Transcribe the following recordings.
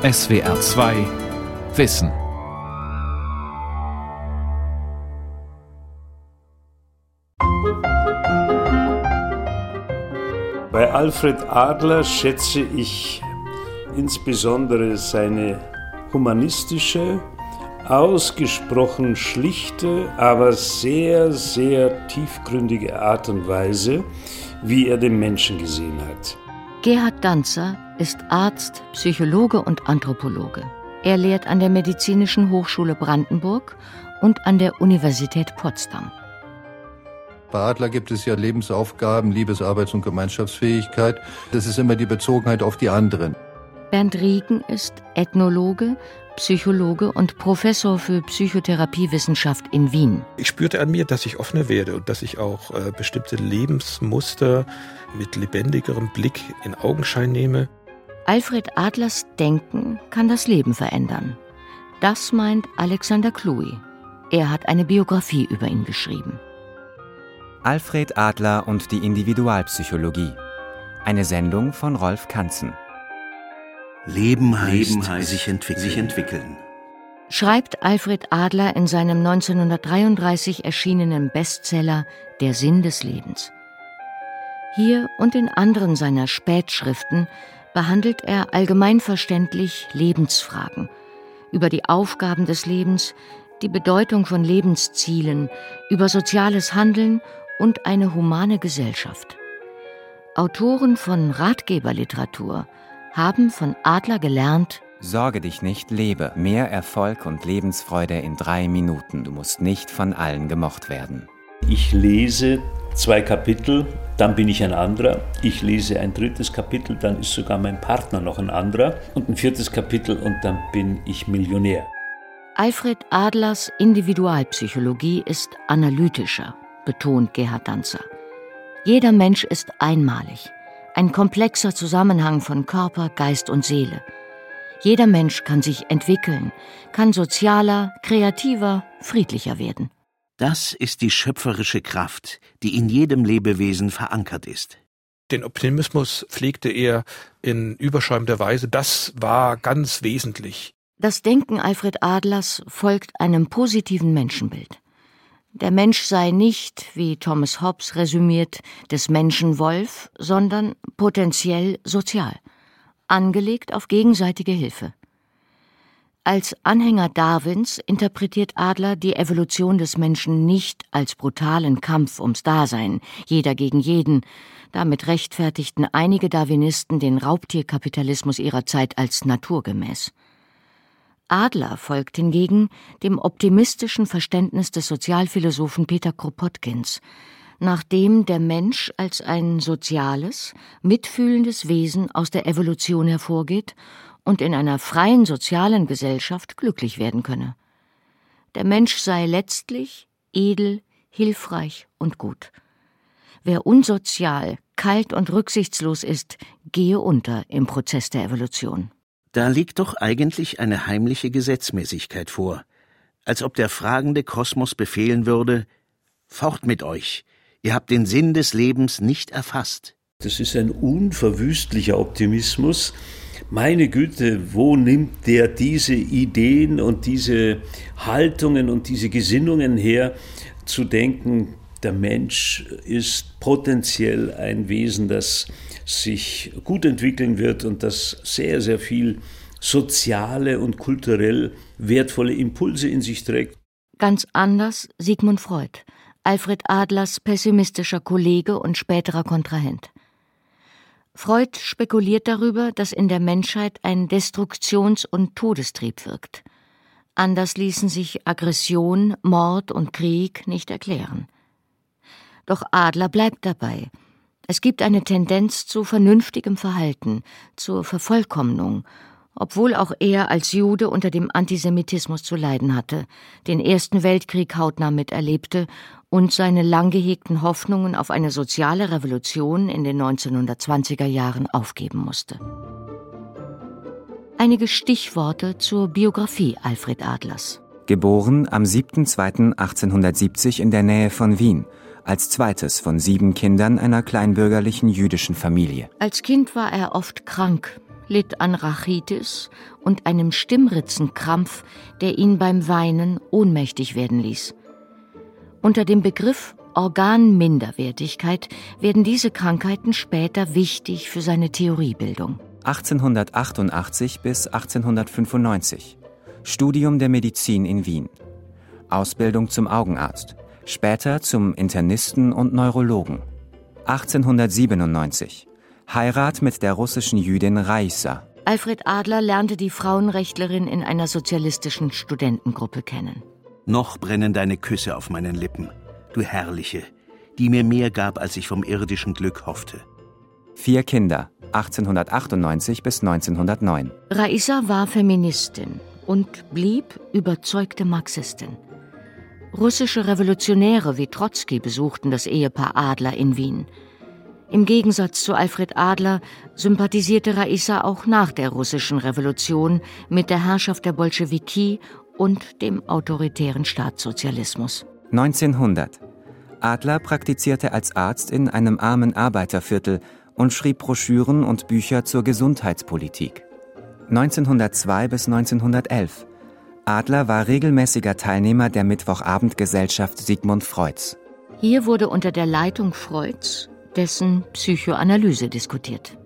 SWR 2 Wissen. Bei Alfred Adler schätze ich insbesondere seine humanistische, ausgesprochen schlichte, aber sehr, sehr tiefgründige Art und Weise, wie er den Menschen gesehen hat. Gerhard Danzer ist Arzt, Psychologe und Anthropologe. Er lehrt an der Medizinischen Hochschule Brandenburg und an der Universität Potsdam. Bei Adler gibt es ja Lebensaufgaben, Liebesarbeits- und Gemeinschaftsfähigkeit. Das ist immer die Bezogenheit auf die anderen. Bernd Riegen ist Ethnologe, Psychologe und Professor für Psychotherapiewissenschaft in Wien. Ich spürte an mir, dass ich offener werde und dass ich auch äh, bestimmte Lebensmuster mit lebendigerem Blick in Augenschein nehme. Alfred Adlers Denken kann das Leben verändern. Das meint Alexander Kluy. Er hat eine Biografie über ihn geschrieben. Alfred Adler und die Individualpsychologie. Eine Sendung von Rolf Kanzen. Leben heißt, Leben heißt sich, entwickeln. sich entwickeln. Schreibt Alfred Adler in seinem 1933 erschienenen Bestseller Der Sinn des Lebens. Hier und in anderen seiner Spätschriften behandelt er allgemeinverständlich Lebensfragen über die Aufgaben des Lebens, die Bedeutung von Lebenszielen, über soziales Handeln und eine humane Gesellschaft. Autoren von Ratgeberliteratur haben von Adler gelernt, Sorge dich nicht, lebe. Mehr Erfolg und Lebensfreude in drei Minuten. Du musst nicht von allen gemocht werden. Ich lese zwei Kapitel, dann bin ich ein anderer. Ich lese ein drittes Kapitel, dann ist sogar mein Partner noch ein anderer. Und ein viertes Kapitel und dann bin ich Millionär. Alfred Adlers Individualpsychologie ist analytischer, betont Gerhard Danzer. Jeder Mensch ist einmalig ein komplexer Zusammenhang von Körper, Geist und Seele. Jeder Mensch kann sich entwickeln, kann sozialer, kreativer, friedlicher werden. Das ist die schöpferische Kraft, die in jedem Lebewesen verankert ist. Den Optimismus pflegte er in überschäumender Weise. Das war ganz wesentlich. Das Denken Alfred Adlers folgt einem positiven Menschenbild. Der Mensch sei nicht, wie Thomas Hobbes resümiert, des Menschen Wolf, sondern potenziell sozial, angelegt auf gegenseitige Hilfe. Als Anhänger Darwins interpretiert Adler die Evolution des Menschen nicht als brutalen Kampf ums Dasein, jeder gegen jeden. Damit rechtfertigten einige Darwinisten den Raubtierkapitalismus ihrer Zeit als naturgemäß. Adler folgt hingegen dem optimistischen Verständnis des Sozialphilosophen Peter Kropotkins, nach dem der Mensch als ein soziales, mitfühlendes Wesen aus der Evolution hervorgeht und in einer freien sozialen Gesellschaft glücklich werden könne. Der Mensch sei letztlich edel, hilfreich und gut. Wer unsozial, kalt und rücksichtslos ist, gehe unter im Prozess der Evolution. Da liegt doch eigentlich eine heimliche Gesetzmäßigkeit vor, als ob der fragende Kosmos befehlen würde Fort mit euch, ihr habt den Sinn des Lebens nicht erfasst. Das ist ein unverwüstlicher Optimismus. Meine Güte, wo nimmt der diese Ideen und diese Haltungen und diese Gesinnungen her, zu denken, der Mensch ist potenziell ein Wesen, das sich gut entwickeln wird und das sehr, sehr viel soziale und kulturell wertvolle Impulse in sich trägt. Ganz anders Sigmund Freud, Alfred Adlers pessimistischer Kollege und späterer Kontrahent. Freud spekuliert darüber, dass in der Menschheit ein Destruktions- und Todestrieb wirkt. Anders ließen sich Aggression, Mord und Krieg nicht erklären. Doch Adler bleibt dabei. Es gibt eine Tendenz zu vernünftigem Verhalten, zur Vervollkommnung, obwohl auch er als Jude unter dem Antisemitismus zu leiden hatte, den Ersten Weltkrieg hautnah miterlebte und seine lang gehegten Hoffnungen auf eine soziale Revolution in den 1920er Jahren aufgeben musste. Einige Stichworte zur Biografie Alfred Adlers. Geboren am 7.2.1870 in der Nähe von Wien als zweites von sieben Kindern einer kleinbürgerlichen jüdischen Familie. Als Kind war er oft krank, litt an Rachitis und einem Stimmritzenkrampf, der ihn beim Weinen ohnmächtig werden ließ. Unter dem Begriff Organminderwertigkeit werden diese Krankheiten später wichtig für seine Theoriebildung. 1888 bis 1895 Studium der Medizin in Wien. Ausbildung zum Augenarzt, später zum Internisten und Neurologen. 1897 Heirat mit der russischen Jüdin Raisa. Alfred Adler lernte die Frauenrechtlerin in einer sozialistischen Studentengruppe kennen. Noch brennen deine Küsse auf meinen Lippen, du Herrliche, die mir mehr gab, als ich vom irdischen Glück hoffte. Vier Kinder, 1898 bis 1909. Raisa war Feministin und blieb überzeugte Marxistin. Russische Revolutionäre wie Trotzki besuchten das Ehepaar Adler in Wien. Im Gegensatz zu Alfred Adler sympathisierte Raisa auch nach der russischen Revolution mit der Herrschaft der Bolschewiki und dem autoritären Staatssozialismus. 1900. Adler praktizierte als Arzt in einem armen Arbeiterviertel und schrieb Broschüren und Bücher zur Gesundheitspolitik. 1902 bis 1911. Adler war regelmäßiger Teilnehmer der Mittwochabendgesellschaft Sigmund Freuds. Hier wurde unter der Leitung Freuds dessen Psychoanalyse diskutiert.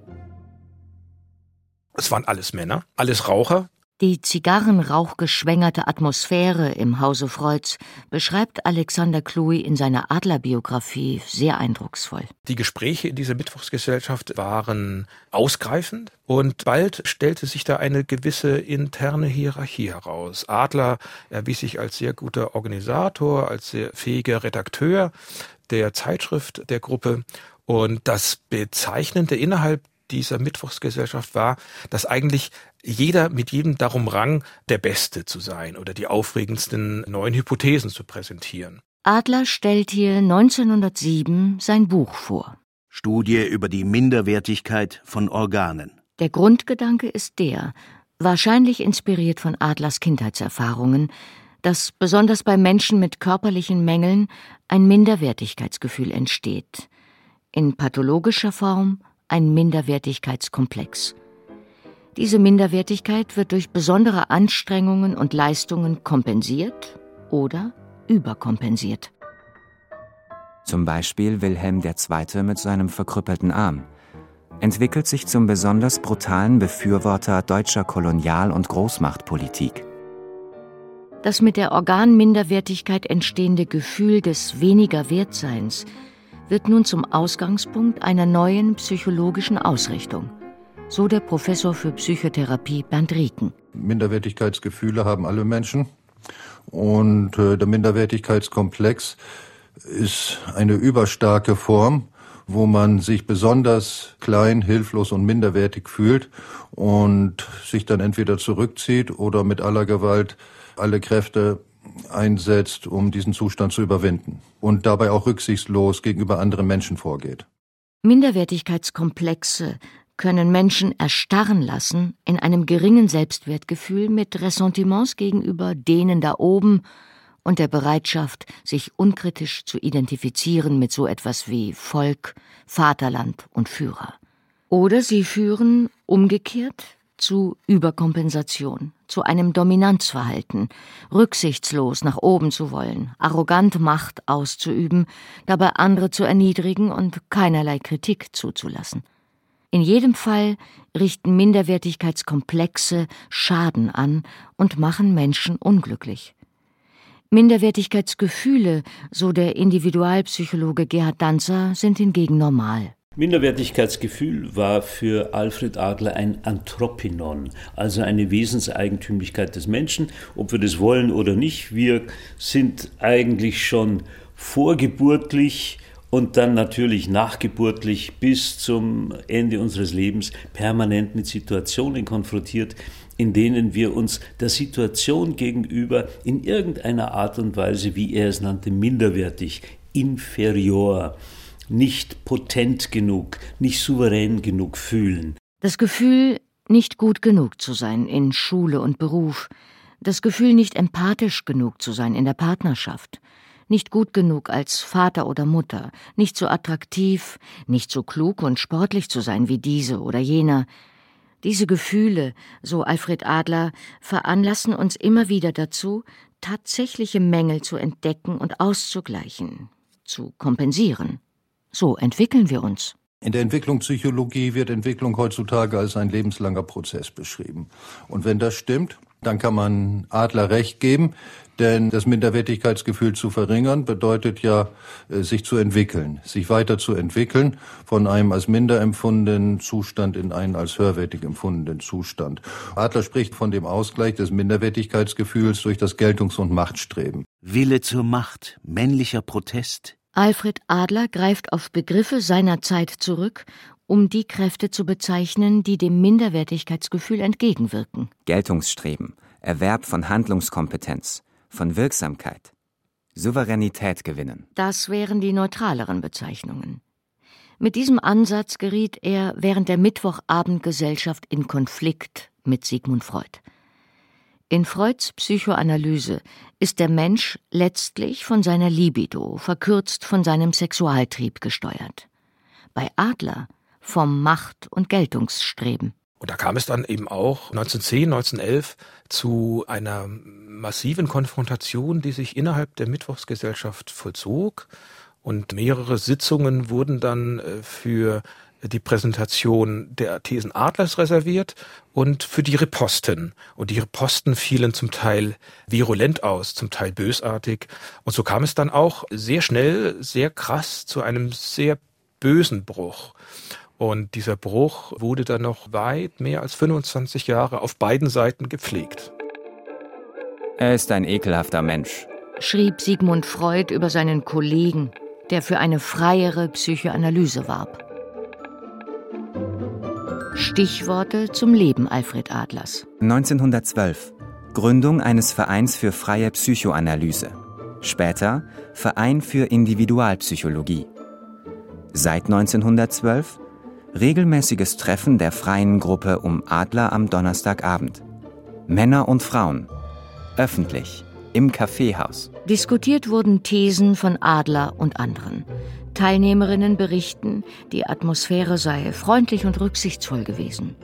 Es waren alles Männer, alles Raucher, die zigarrenrauchgeschwängerte Atmosphäre im Hause Freuds beschreibt Alexander Kluy in seiner Adlerbiografie sehr eindrucksvoll. Die Gespräche in dieser Mittwochsgesellschaft waren ausgreifend und bald stellte sich da eine gewisse interne Hierarchie heraus. Adler erwies sich als sehr guter Organisator, als sehr fähiger Redakteur der Zeitschrift der Gruppe und das Bezeichnende innerhalb dieser Mittwochsgesellschaft war, dass eigentlich jeder mit jedem darum rang, der Beste zu sein oder die aufregendsten neuen Hypothesen zu präsentieren. Adler stellt hier 1907 sein Buch vor. Studie über die Minderwertigkeit von Organen. Der Grundgedanke ist der, wahrscheinlich inspiriert von Adlers Kindheitserfahrungen, dass besonders bei Menschen mit körperlichen Mängeln ein Minderwertigkeitsgefühl entsteht. In pathologischer Form ein Minderwertigkeitskomplex. Diese Minderwertigkeit wird durch besondere Anstrengungen und Leistungen kompensiert oder überkompensiert. Zum Beispiel Wilhelm II. mit seinem verkrüppelten Arm entwickelt sich zum besonders brutalen Befürworter deutscher Kolonial- und Großmachtpolitik. Das mit der Organminderwertigkeit entstehende Gefühl des weniger Wertseins wird nun zum Ausgangspunkt einer neuen psychologischen Ausrichtung. So der Professor für Psychotherapie Bernd Rieken. Minderwertigkeitsgefühle haben alle Menschen. Und äh, der Minderwertigkeitskomplex ist eine überstarke Form, wo man sich besonders klein, hilflos und minderwertig fühlt und sich dann entweder zurückzieht oder mit aller Gewalt alle Kräfte einsetzt, um diesen Zustand zu überwinden und dabei auch rücksichtslos gegenüber anderen Menschen vorgeht. Minderwertigkeitskomplexe können Menschen erstarren lassen in einem geringen Selbstwertgefühl mit Ressentiments gegenüber denen da oben und der Bereitschaft, sich unkritisch zu identifizieren mit so etwas wie Volk, Vaterland und Führer. Oder sie führen umgekehrt zu Überkompensation, zu einem Dominanzverhalten, rücksichtslos nach oben zu wollen, arrogant Macht auszuüben, dabei andere zu erniedrigen und keinerlei Kritik zuzulassen. In jedem Fall richten Minderwertigkeitskomplexe Schaden an und machen Menschen unglücklich. Minderwertigkeitsgefühle, so der Individualpsychologe Gerhard Danzer, sind hingegen normal. Minderwertigkeitsgefühl war für Alfred Adler ein Anthropinon, also eine Wesenseigentümlichkeit des Menschen, ob wir das wollen oder nicht. Wir sind eigentlich schon vorgeburtlich und dann natürlich nachgeburtlich bis zum Ende unseres Lebens permanent mit Situationen konfrontiert, in denen wir uns der Situation gegenüber in irgendeiner Art und Weise, wie er es nannte, minderwertig, inferior, nicht potent genug, nicht souverän genug fühlen. Das Gefühl, nicht gut genug zu sein in Schule und Beruf, das Gefühl, nicht empathisch genug zu sein in der Partnerschaft, nicht gut genug als Vater oder Mutter, nicht so attraktiv, nicht so klug und sportlich zu sein wie diese oder jener, Diese Gefühle, so Alfred Adler, veranlassen uns immer wieder dazu, tatsächliche Mängel zu entdecken und auszugleichen, zu kompensieren. So entwickeln wir uns. In der Entwicklungspsychologie wird Entwicklung heutzutage als ein lebenslanger Prozess beschrieben. Und wenn das stimmt, dann kann man Adler recht geben, denn das Minderwertigkeitsgefühl zu verringern bedeutet ja, äh, sich zu entwickeln, sich weiter zu entwickeln von einem als minder empfundenen Zustand in einen als höherwertig empfundenen Zustand. Adler spricht von dem Ausgleich des Minderwertigkeitsgefühls durch das Geltungs- und Machtstreben. Wille zur Macht, männlicher Protest. Alfred Adler greift auf Begriffe seiner Zeit zurück um die Kräfte zu bezeichnen, die dem Minderwertigkeitsgefühl entgegenwirken. Geltungsstreben, Erwerb von Handlungskompetenz, von Wirksamkeit, Souveränität gewinnen. Das wären die neutraleren Bezeichnungen. Mit diesem Ansatz geriet er während der Mittwochabendgesellschaft in Konflikt mit Sigmund Freud. In Freuds Psychoanalyse ist der Mensch letztlich von seiner Libido, verkürzt von seinem Sexualtrieb gesteuert. Bei Adler vom Macht- und Geltungsstreben. Und da kam es dann eben auch 1910, 1911 zu einer massiven Konfrontation, die sich innerhalb der Mittwochsgesellschaft vollzog. Und mehrere Sitzungen wurden dann äh, für die Präsentation der Thesen Adlers reserviert und für die Reposten. Und die Reposten fielen zum Teil virulent aus, zum Teil bösartig. Und so kam es dann auch sehr schnell, sehr krass zu einem sehr bösen Bruch. Und dieser Bruch wurde dann noch weit mehr als 25 Jahre auf beiden Seiten gepflegt. Er ist ein ekelhafter Mensch, schrieb Sigmund Freud über seinen Kollegen, der für eine freiere Psychoanalyse warb. Stichworte zum Leben Alfred Adlers. 1912 Gründung eines Vereins für freie Psychoanalyse. Später Verein für Individualpsychologie. Seit 1912 Regelmäßiges Treffen der freien Gruppe um Adler am Donnerstagabend. Männer und Frauen. Öffentlich. Im Kaffeehaus. Diskutiert wurden Thesen von Adler und anderen. Teilnehmerinnen berichten, die Atmosphäre sei freundlich und rücksichtsvoll gewesen.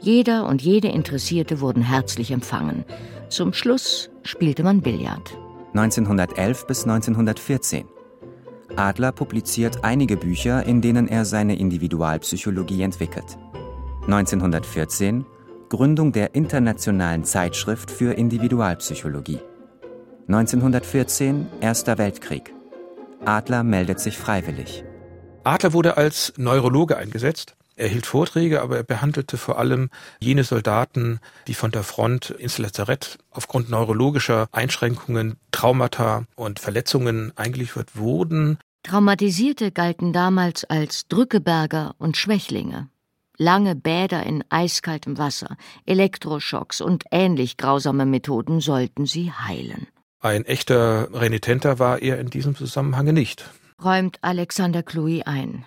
Jeder und jede Interessierte wurden herzlich empfangen. Zum Schluss spielte man Billard. 1911 bis 1914. Adler publiziert einige Bücher, in denen er seine Individualpsychologie entwickelt. 1914 Gründung der Internationalen Zeitschrift für Individualpsychologie. 1914 Erster Weltkrieg. Adler meldet sich freiwillig. Adler wurde als Neurologe eingesetzt. Er hielt Vorträge, aber er behandelte vor allem jene Soldaten, die von der Front ins Lazarett aufgrund neurologischer Einschränkungen, Traumata und Verletzungen eingeliefert wurden. Traumatisierte galten damals als Drückeberger und Schwächlinge. Lange Bäder in eiskaltem Wasser, Elektroschocks und ähnlich grausame Methoden sollten sie heilen. Ein echter Renitenter war er in diesem Zusammenhang nicht. Räumt Alexander Cluy ein.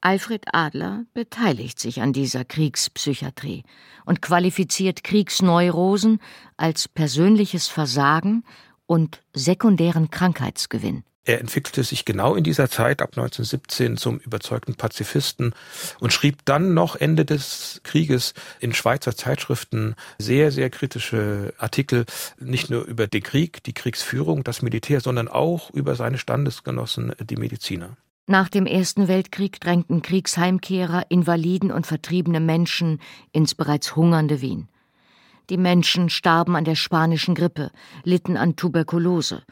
Alfred Adler beteiligt sich an dieser Kriegspsychiatrie und qualifiziert Kriegsneurosen als persönliches Versagen und sekundären Krankheitsgewinn. Er entwickelte sich genau in dieser Zeit ab 1917 zum überzeugten Pazifisten und schrieb dann noch Ende des Krieges in Schweizer Zeitschriften sehr, sehr kritische Artikel, nicht nur über den Krieg, die Kriegsführung, das Militär, sondern auch über seine Standesgenossen, die Mediziner. Nach dem Ersten Weltkrieg drängten Kriegsheimkehrer, Invaliden und vertriebene Menschen ins bereits hungernde Wien. Die Menschen starben an der spanischen Grippe, litten an Tuberkulose.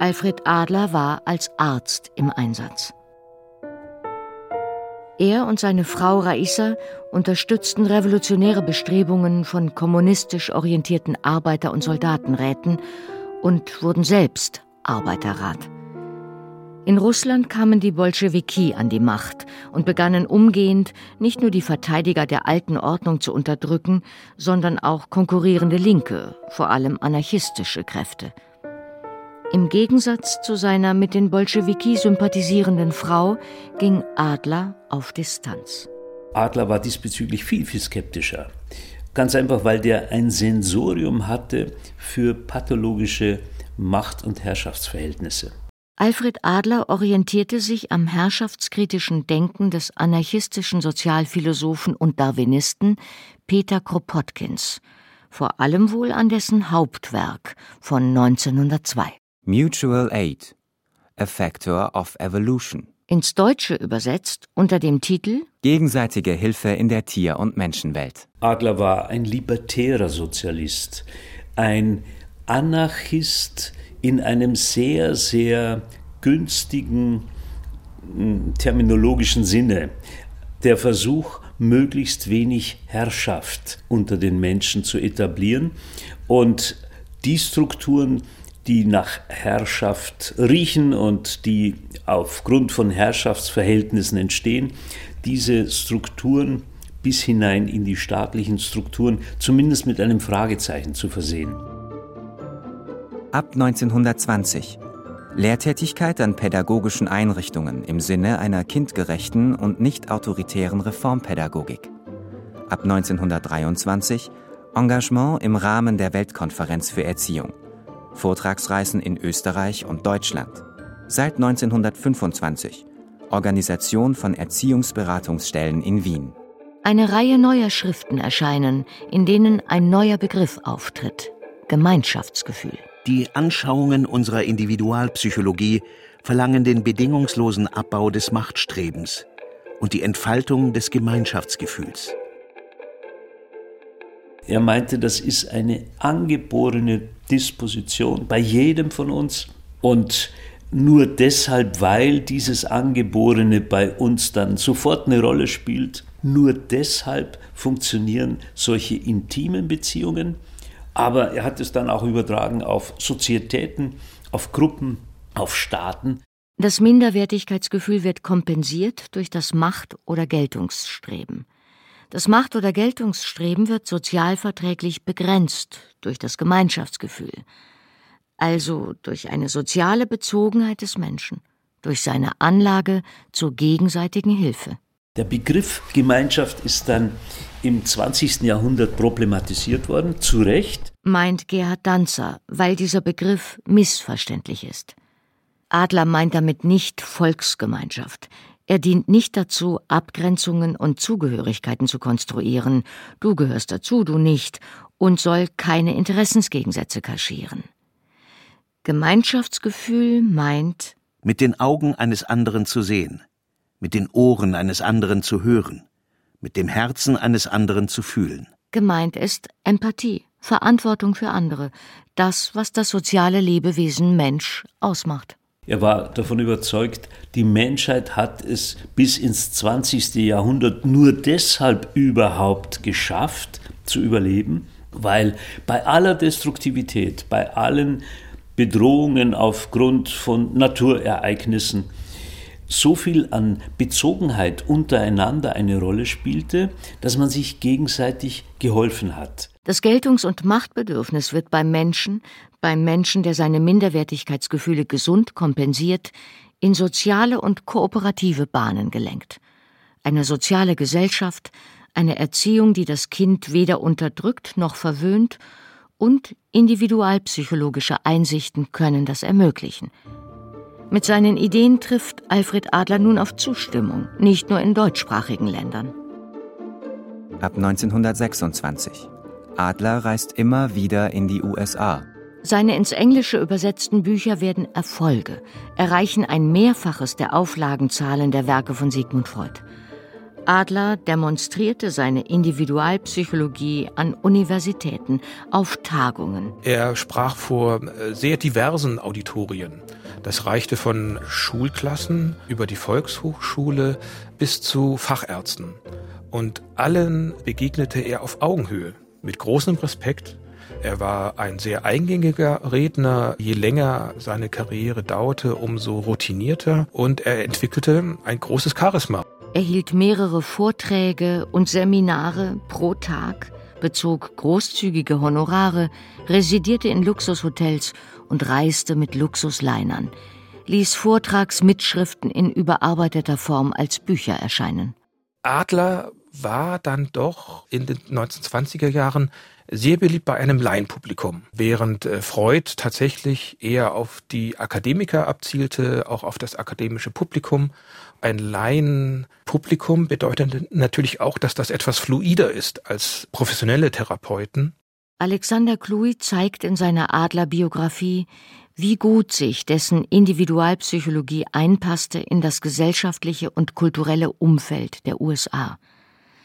Alfred Adler war als Arzt im Einsatz. Er und seine Frau Raissa unterstützten revolutionäre Bestrebungen von kommunistisch orientierten Arbeiter- und Soldatenräten und wurden selbst Arbeiterrat. In Russland kamen die Bolschewiki an die Macht und begannen umgehend nicht nur die Verteidiger der alten Ordnung zu unterdrücken, sondern auch konkurrierende Linke, vor allem anarchistische Kräfte. Im Gegensatz zu seiner mit den Bolschewiki sympathisierenden Frau ging Adler auf Distanz. Adler war diesbezüglich viel, viel skeptischer. Ganz einfach, weil der ein Sensorium hatte für pathologische Macht- und Herrschaftsverhältnisse. Alfred Adler orientierte sich am herrschaftskritischen Denken des anarchistischen Sozialphilosophen und Darwinisten Peter Kropotkins, vor allem wohl an dessen Hauptwerk von 1902. Mutual Aid, a Factor of Evolution. Ins Deutsche übersetzt unter dem Titel Gegenseitige Hilfe in der Tier- und Menschenwelt. Adler war ein libertärer Sozialist, ein Anarchist in einem sehr, sehr günstigen hm, terminologischen Sinne. Der Versuch, möglichst wenig Herrschaft unter den Menschen zu etablieren und die Strukturen, die nach Herrschaft riechen und die aufgrund von Herrschaftsverhältnissen entstehen, diese Strukturen bis hinein in die staatlichen Strukturen zumindest mit einem Fragezeichen zu versehen. Ab 1920 Lehrtätigkeit an pädagogischen Einrichtungen im Sinne einer kindgerechten und nicht autoritären Reformpädagogik. Ab 1923 Engagement im Rahmen der Weltkonferenz für Erziehung. Vortragsreisen in Österreich und Deutschland. Seit 1925 Organisation von Erziehungsberatungsstellen in Wien. Eine Reihe neuer Schriften erscheinen, in denen ein neuer Begriff auftritt. Gemeinschaftsgefühl. Die Anschauungen unserer Individualpsychologie verlangen den bedingungslosen Abbau des Machtstrebens und die Entfaltung des Gemeinschaftsgefühls. Er meinte, das ist eine angeborene Disposition bei jedem von uns und nur deshalb, weil dieses Angeborene bei uns dann sofort eine Rolle spielt, nur deshalb funktionieren solche intimen Beziehungen aber er hat es dann auch übertragen auf Sozietäten, auf Gruppen, auf Staaten. Das Minderwertigkeitsgefühl wird kompensiert durch das Macht- oder Geltungsstreben. Das Macht- oder Geltungsstreben wird sozialverträglich begrenzt durch das Gemeinschaftsgefühl, also durch eine soziale Bezogenheit des Menschen, durch seine Anlage zur gegenseitigen Hilfe. Der Begriff Gemeinschaft ist dann im 20. Jahrhundert problematisiert worden, zu Recht. Meint Gerhard Danzer, weil dieser Begriff missverständlich ist. Adler meint damit nicht Volksgemeinschaft. Er dient nicht dazu, Abgrenzungen und Zugehörigkeiten zu konstruieren. Du gehörst dazu, du nicht, und soll keine Interessensgegensätze kaschieren. Gemeinschaftsgefühl meint, mit den Augen eines anderen zu sehen, mit den Ohren eines anderen zu hören, mit dem Herzen eines anderen zu fühlen. Gemeint ist Empathie, Verantwortung für andere, das, was das soziale Lebewesen Mensch ausmacht. Er war davon überzeugt, die Menschheit hat es bis ins 20. Jahrhundert nur deshalb überhaupt geschafft zu überleben, weil bei aller Destruktivität, bei allen Bedrohungen aufgrund von Naturereignissen so viel an Bezogenheit untereinander eine Rolle spielte, dass man sich gegenseitig geholfen hat. Das Geltungs- und Machtbedürfnis wird beim Menschen, beim Menschen, der seine Minderwertigkeitsgefühle gesund kompensiert, in soziale und kooperative Bahnen gelenkt. Eine soziale Gesellschaft, eine Erziehung, die das Kind weder unterdrückt noch verwöhnt, und individualpsychologische Einsichten können das ermöglichen. Mit seinen Ideen trifft Alfred Adler nun auf Zustimmung, nicht nur in deutschsprachigen Ländern. Ab 1926. Adler reist immer wieder in die USA. Seine ins Englische übersetzten Bücher werden Erfolge, erreichen ein Mehrfaches der Auflagenzahlen der Werke von Sigmund Freud. Adler demonstrierte seine Individualpsychologie an Universitäten, auf Tagungen. Er sprach vor äh, sehr diversen Auditorien. Das reichte von Schulklassen über die Volkshochschule bis zu Fachärzten. Und allen begegnete er auf Augenhöhe, mit großem Respekt. Er war ein sehr eingängiger Redner. Je länger seine Karriere dauerte, umso routinierter. Und er entwickelte ein großes Charisma. Er hielt mehrere Vorträge und Seminare pro Tag, bezog großzügige Honorare, residierte in Luxushotels und reiste mit Luxusleinern, ließ Vortragsmitschriften in überarbeiteter Form als Bücher erscheinen. Adler war dann doch in den 1920er Jahren sehr beliebt bei einem Laienpublikum, während äh, Freud tatsächlich eher auf die Akademiker abzielte, auch auf das akademische Publikum. Ein Laienpublikum bedeutet natürlich auch, dass das etwas fluider ist als professionelle Therapeuten. Alexander Kluy zeigt in seiner Adlerbiografie, wie gut sich dessen Individualpsychologie einpasste in das gesellschaftliche und kulturelle Umfeld der USA.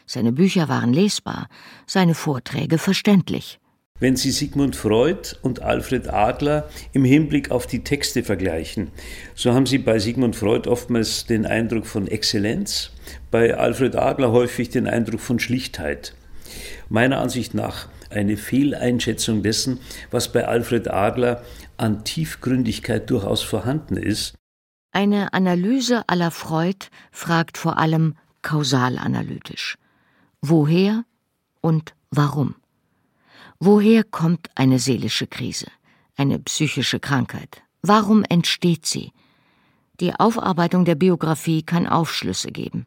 Seine Bücher waren lesbar, seine Vorträge verständlich. Wenn Sie Sigmund Freud und Alfred Adler im Hinblick auf die Texte vergleichen, so haben Sie bei Sigmund Freud oftmals den Eindruck von Exzellenz, bei Alfred Adler häufig den Eindruck von Schlichtheit. Meiner Ansicht nach eine Fehleinschätzung dessen, was bei Alfred Adler an Tiefgründigkeit durchaus vorhanden ist. Eine Analyse aller Freud fragt vor allem kausalanalytisch. Woher und warum? Woher kommt eine seelische Krise, eine psychische Krankheit? Warum entsteht sie? Die Aufarbeitung der Biografie kann Aufschlüsse geben.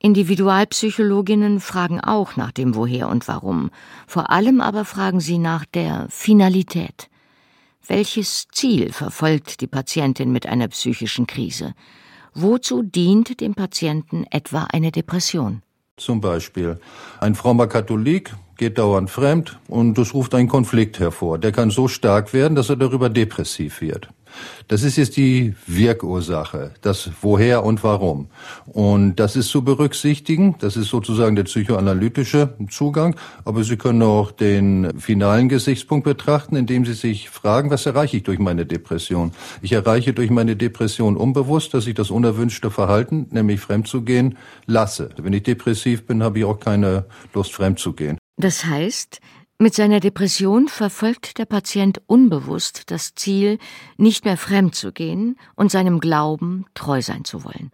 Individualpsychologinnen fragen auch nach dem Woher und Warum, vor allem aber fragen sie nach der Finalität. Welches Ziel verfolgt die Patientin mit einer psychischen Krise? Wozu dient dem Patienten etwa eine Depression? Zum Beispiel ein frommer Katholik geht dauernd fremd und das ruft einen Konflikt hervor. Der kann so stark werden, dass er darüber depressiv wird. Das ist jetzt die Wirkursache, das Woher und Warum. Und das ist zu berücksichtigen. Das ist sozusagen der psychoanalytische Zugang. Aber Sie können auch den finalen Gesichtspunkt betrachten, indem Sie sich fragen, was erreiche ich durch meine Depression? Ich erreiche durch meine Depression unbewusst, dass ich das unerwünschte Verhalten, nämlich fremd zu gehen, lasse. Wenn ich depressiv bin, habe ich auch keine Lust, fremd zu gehen. Das heißt, mit seiner Depression verfolgt der Patient unbewusst das Ziel, nicht mehr fremd zu gehen und seinem Glauben treu sein zu wollen.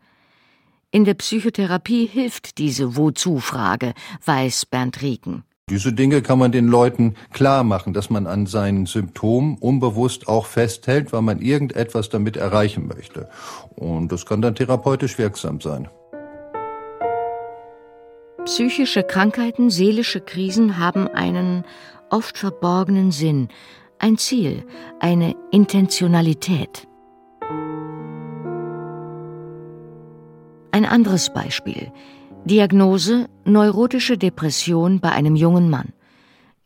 In der Psychotherapie hilft diese Wozu-Frage, weiß Bernd Rieken. Diese Dinge kann man den Leuten klar machen, dass man an seinen Symptomen unbewusst auch festhält, weil man irgendetwas damit erreichen möchte. Und das kann dann therapeutisch wirksam sein. Psychische Krankheiten, seelische Krisen haben einen oft verborgenen Sinn, ein Ziel, eine Intentionalität. Ein anderes Beispiel. Diagnose neurotische Depression bei einem jungen Mann.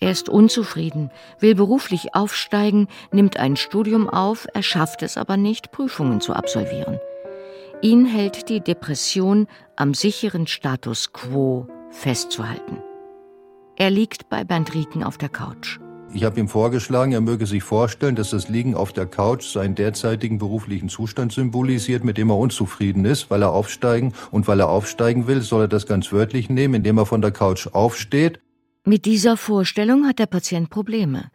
Er ist unzufrieden, will beruflich aufsteigen, nimmt ein Studium auf, er schafft es aber nicht, Prüfungen zu absolvieren. Ihn hält die Depression am sicheren Status quo festzuhalten. Er liegt bei Bernd Rieken auf der Couch. Ich habe ihm vorgeschlagen, er möge sich vorstellen, dass das Liegen auf der Couch seinen derzeitigen beruflichen Zustand symbolisiert, mit dem er unzufrieden ist, weil er aufsteigen und weil er aufsteigen will, soll er das ganz wörtlich nehmen, indem er von der Couch aufsteht. Mit dieser Vorstellung hat der Patient Probleme.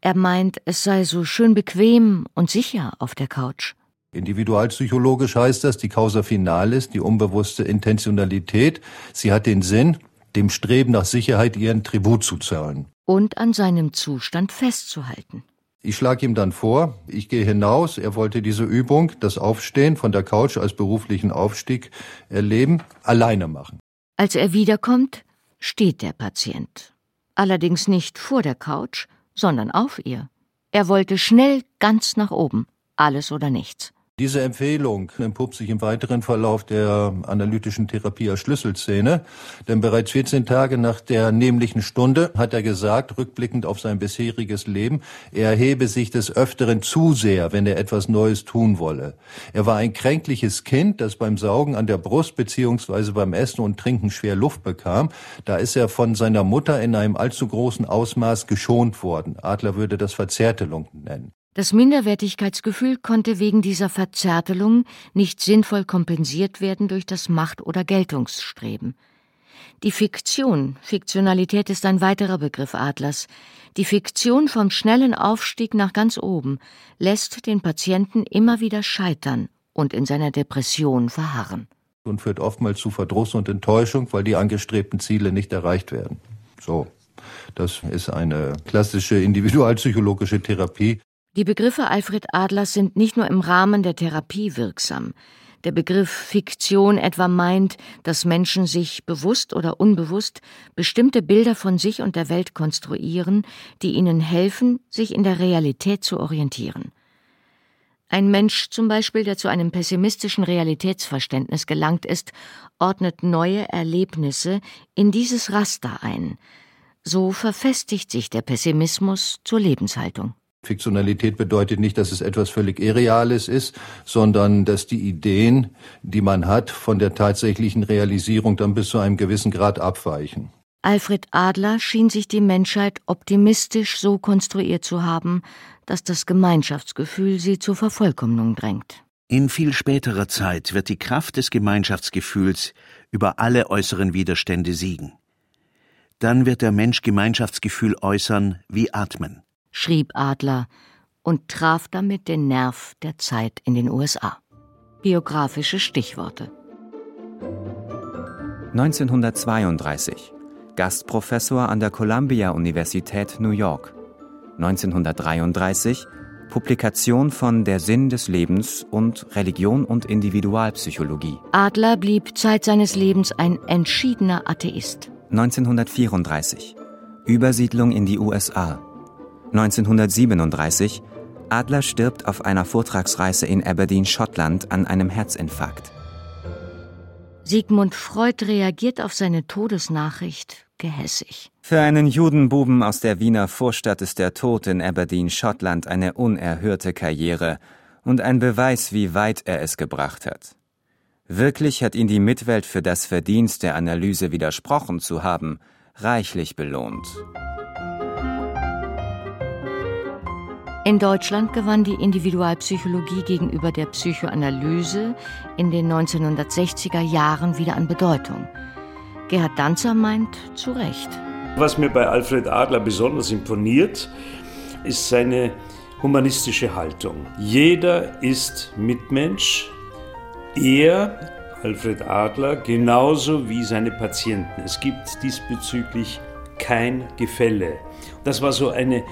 Er meint, es sei so schön bequem und sicher auf der Couch. Individualpsychologisch heißt das, die Causa finalis, die unbewusste Intentionalität. Sie hat den Sinn, dem Streben nach Sicherheit ihren Tribut zu zahlen. Und an seinem Zustand festzuhalten. Ich schlage ihm dann vor, ich gehe hinaus, er wollte diese Übung, das Aufstehen von der Couch als beruflichen Aufstieg erleben, alleine machen. Als er wiederkommt, steht der Patient. Allerdings nicht vor der Couch, sondern auf ihr. Er wollte schnell ganz nach oben, alles oder nichts. Diese Empfehlung entpuppt sich im weiteren Verlauf der analytischen Therapie als Schlüsselszene, denn bereits 14 Tage nach der nämlichen Stunde hat er gesagt, rückblickend auf sein bisheriges Leben, er erhebe sich des Öfteren zu sehr, wenn er etwas Neues tun wolle. Er war ein kränkliches Kind, das beim Saugen an der Brust beziehungsweise beim Essen und Trinken schwer Luft bekam. Da ist er von seiner Mutter in einem allzu großen Ausmaß geschont worden. Adler würde das Verzärtelung nennen. Das Minderwertigkeitsgefühl konnte wegen dieser Verzärtelung nicht sinnvoll kompensiert werden durch das Macht- oder Geltungsstreben. Die Fiktion, Fiktionalität ist ein weiterer Begriff Adlers, die Fiktion vom schnellen Aufstieg nach ganz oben lässt den Patienten immer wieder scheitern und in seiner Depression verharren. Und führt oftmals zu Verdruss und Enttäuschung, weil die angestrebten Ziele nicht erreicht werden. So. Das ist eine klassische individualpsychologische Therapie. Die Begriffe Alfred Adlers sind nicht nur im Rahmen der Therapie wirksam. Der Begriff Fiktion etwa meint, dass Menschen sich bewusst oder unbewusst bestimmte Bilder von sich und der Welt konstruieren, die ihnen helfen, sich in der Realität zu orientieren. Ein Mensch zum Beispiel, der zu einem pessimistischen Realitätsverständnis gelangt ist, ordnet neue Erlebnisse in dieses Raster ein. So verfestigt sich der Pessimismus zur Lebenshaltung. Fiktionalität bedeutet nicht, dass es etwas völlig Irreales ist, sondern dass die Ideen, die man hat, von der tatsächlichen Realisierung dann bis zu einem gewissen Grad abweichen. Alfred Adler schien sich die Menschheit optimistisch so konstruiert zu haben, dass das Gemeinschaftsgefühl sie zur Vervollkommnung drängt. In viel späterer Zeit wird die Kraft des Gemeinschaftsgefühls über alle äußeren Widerstände siegen. Dann wird der Mensch Gemeinschaftsgefühl äußern wie Atmen schrieb Adler und traf damit den Nerv der Zeit in den USA. Biografische Stichworte 1932 Gastprofessor an der Columbia Universität New York 1933 Publikation von Der Sinn des Lebens und Religion und Individualpsychologie. Adler blieb Zeit seines Lebens ein entschiedener Atheist. 1934 Übersiedlung in die USA 1937 Adler stirbt auf einer Vortragsreise in Aberdeen, Schottland, an einem Herzinfarkt. Sigmund Freud reagiert auf seine Todesnachricht gehässig. Für einen Judenbuben aus der Wiener Vorstadt ist der Tod in Aberdeen, Schottland, eine unerhörte Karriere und ein Beweis, wie weit er es gebracht hat. Wirklich hat ihn die Mitwelt für das Verdienst der Analyse widersprochen zu haben, reichlich belohnt. In Deutschland gewann die Individualpsychologie gegenüber der Psychoanalyse in den 1960er Jahren wieder an Bedeutung. Gerhard Danzer meint zu Recht. Was mir bei Alfred Adler besonders imponiert, ist seine humanistische Haltung. Jeder ist Mitmensch. Er, Alfred Adler, genauso wie seine Patienten. Es gibt diesbezüglich kein Gefälle. Das war so eine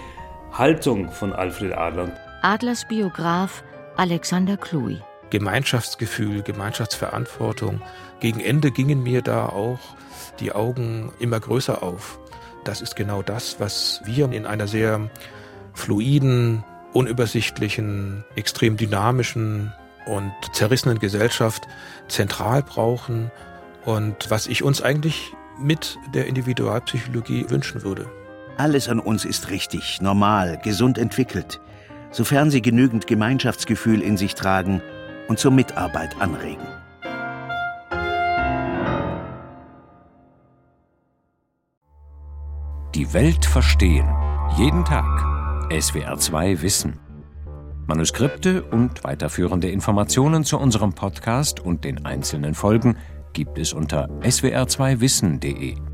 Haltung von Alfred Adler. Adlers Biograf Alexander Kluy. Gemeinschaftsgefühl, Gemeinschaftsverantwortung. Gegen Ende gingen mir da auch die Augen immer größer auf. Das ist genau das, was wir in einer sehr fluiden, unübersichtlichen, extrem dynamischen und zerrissenen Gesellschaft zentral brauchen und was ich uns eigentlich mit der Individualpsychologie wünschen würde. Alles an uns ist richtig, normal, gesund entwickelt, sofern sie genügend Gemeinschaftsgefühl in sich tragen und zur Mitarbeit anregen. Die Welt verstehen. Jeden Tag. SWR2 Wissen. Manuskripte und weiterführende Informationen zu unserem Podcast und den einzelnen Folgen gibt es unter swr2wissen.de.